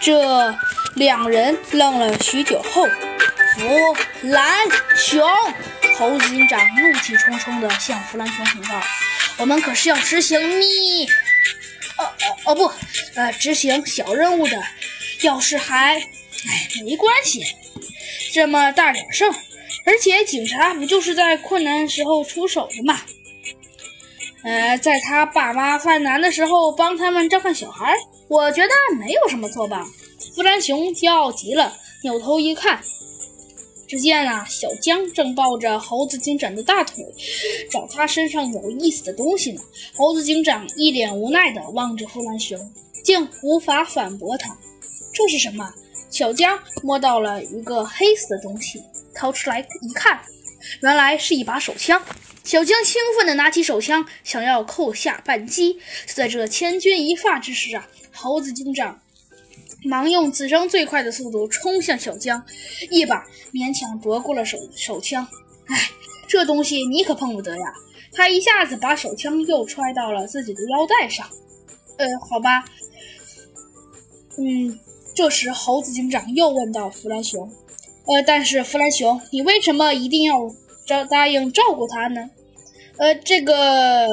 这两人愣了许久后，弗兰熊，猴子警长怒气冲冲地向弗兰熊禀告：“我们可是要执行密……哦哦哦不，呃，执行小任务的。要是还……哎，没关系，这么大点事儿，而且警察不就是在困难时候出手的吗？”呃，在他爸妈犯难的时候帮他们照看小孩，我觉得没有什么错吧。弗兰熊骄傲极了，扭头一看，只见啊，小江正抱着猴子警长的大腿，找他身上有意思的东西呢。猴子警长一脸无奈地望着弗兰熊，竟无法反驳他。这是什么？小江摸到了一个黑色的东西，掏出来一看，原来是一把手枪。小江兴奋地拿起手枪，想要扣下扳机。就在这千钧一发之时啊，猴子警长忙用此生最快的速度冲向小江，一把勉强夺过了手手枪。哎，这东西你可碰不得呀！他一下子把手枪又揣到了自己的腰带上。呃，好吧。嗯，这时猴子警长又问到弗兰熊：“呃，但是弗兰熊，你为什么一定要？”照答应照顾他呢？呃，这个